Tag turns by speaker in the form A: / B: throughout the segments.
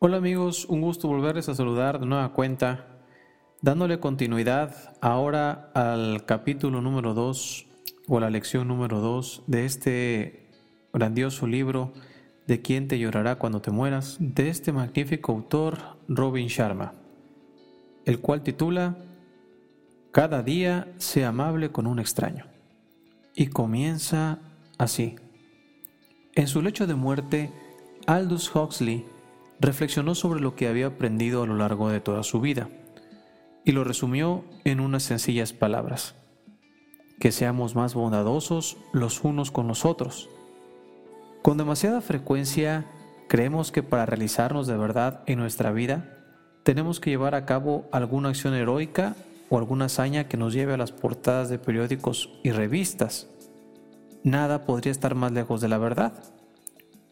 A: Hola amigos, un gusto volverles a saludar de nueva cuenta, dándole continuidad ahora al capítulo número 2 o la lección número 2 de este grandioso libro de quién te llorará cuando te mueras, de este magnífico autor Robin Sharma, el cual titula Cada día sea amable con un extraño. Y comienza así. En su lecho de muerte, Aldous Huxley reflexionó sobre lo que había aprendido a lo largo de toda su vida y lo resumió en unas sencillas palabras. Que seamos más bondadosos los unos con los otros. Con demasiada frecuencia creemos que para realizarnos de verdad en nuestra vida tenemos que llevar a cabo alguna acción heroica o alguna hazaña que nos lleve a las portadas de periódicos y revistas. Nada podría estar más lejos de la verdad.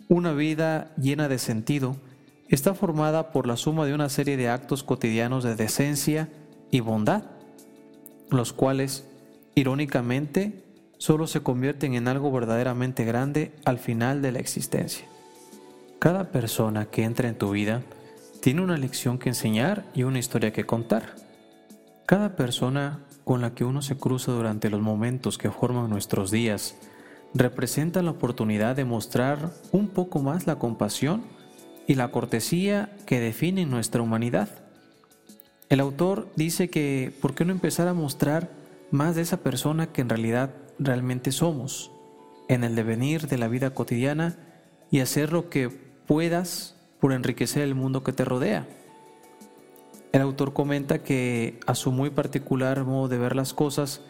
A: Una vida llena de sentido está formada por la suma de una serie de actos cotidianos de decencia y bondad, los cuales, irónicamente, solo se convierten en algo verdaderamente grande al final de la existencia. Cada persona que entra en tu vida tiene una lección que enseñar y una historia que contar. Cada persona con la que uno se cruza durante los momentos que forman nuestros días representa la oportunidad de mostrar un poco más la compasión y la cortesía que definen nuestra humanidad. El autor dice que ¿por qué no empezar a mostrar más de esa persona que en realidad realmente somos en el devenir de la vida cotidiana y hacer lo que puedas por enriquecer el mundo que te rodea? El autor comenta que a su muy particular modo de ver las cosas,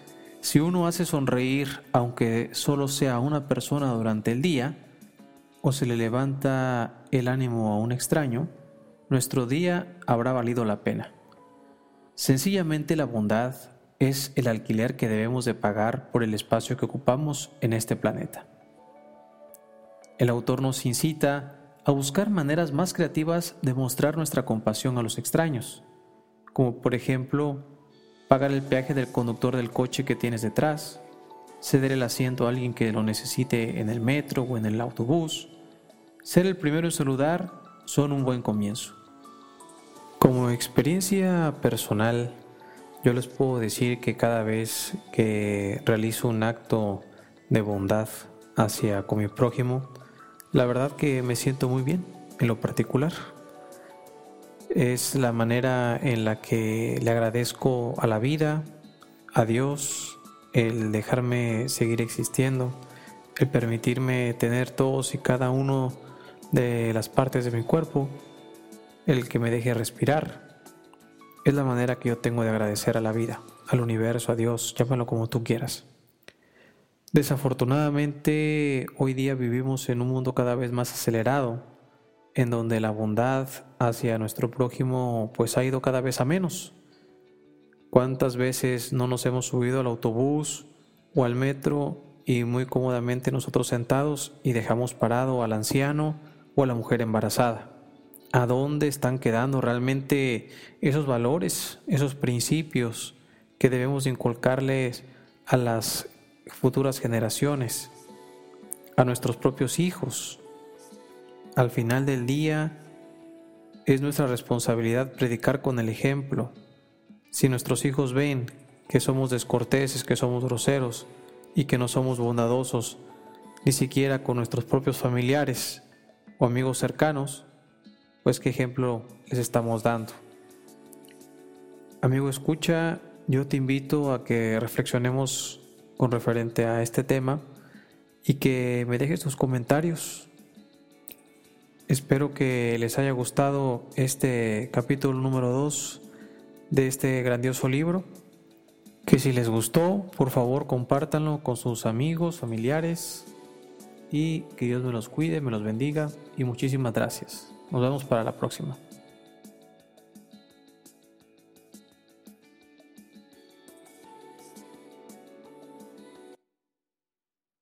A: si uno hace sonreír aunque solo sea una persona durante el día, o se le levanta el ánimo a un extraño, nuestro día habrá valido la pena. Sencillamente la bondad es el alquiler que debemos de pagar por el espacio que ocupamos en este planeta. El autor nos incita a buscar maneras más creativas de mostrar nuestra compasión a los extraños, como por ejemplo pagar el peaje del conductor del coche que tienes detrás, ceder el asiento a alguien que lo necesite en el metro o en el autobús, ser el primero en saludar son un buen comienzo. Como experiencia personal, yo les puedo decir que cada vez que realizo un acto de bondad hacia con mi prójimo, la verdad que me siento muy bien en lo particular. Es la manera en la que le agradezco a la vida, a Dios, el dejarme seguir existiendo, el permitirme tener todos y cada uno de las partes de mi cuerpo, el que me deje respirar. Es la manera que yo tengo de agradecer a la vida, al universo, a Dios, llámalo como tú quieras. Desafortunadamente, hoy día vivimos en un mundo cada vez más acelerado, en donde la bondad hacia nuestro prójimo pues ha ido cada vez a menos. ¿Cuántas veces no nos hemos subido al autobús o al metro y muy cómodamente nosotros sentados y dejamos parado al anciano o a la mujer embarazada. ¿A dónde están quedando realmente esos valores, esos principios que debemos inculcarles a las futuras generaciones, a nuestros propios hijos? Al final del día es nuestra responsabilidad predicar con el ejemplo. Si nuestros hijos ven que somos descorteses, que somos groseros y que no somos bondadosos, ni siquiera con nuestros propios familiares, o amigos cercanos, pues qué ejemplo les estamos dando. Amigo escucha, yo te invito a que reflexionemos con referente a este tema y que me dejes tus comentarios. Espero que les haya gustado este capítulo número 2 de este grandioso libro. Que si les gustó, por favor compártanlo con sus amigos, familiares, y que Dios me los cuide, me los bendiga y muchísimas gracias. Nos vemos para la próxima.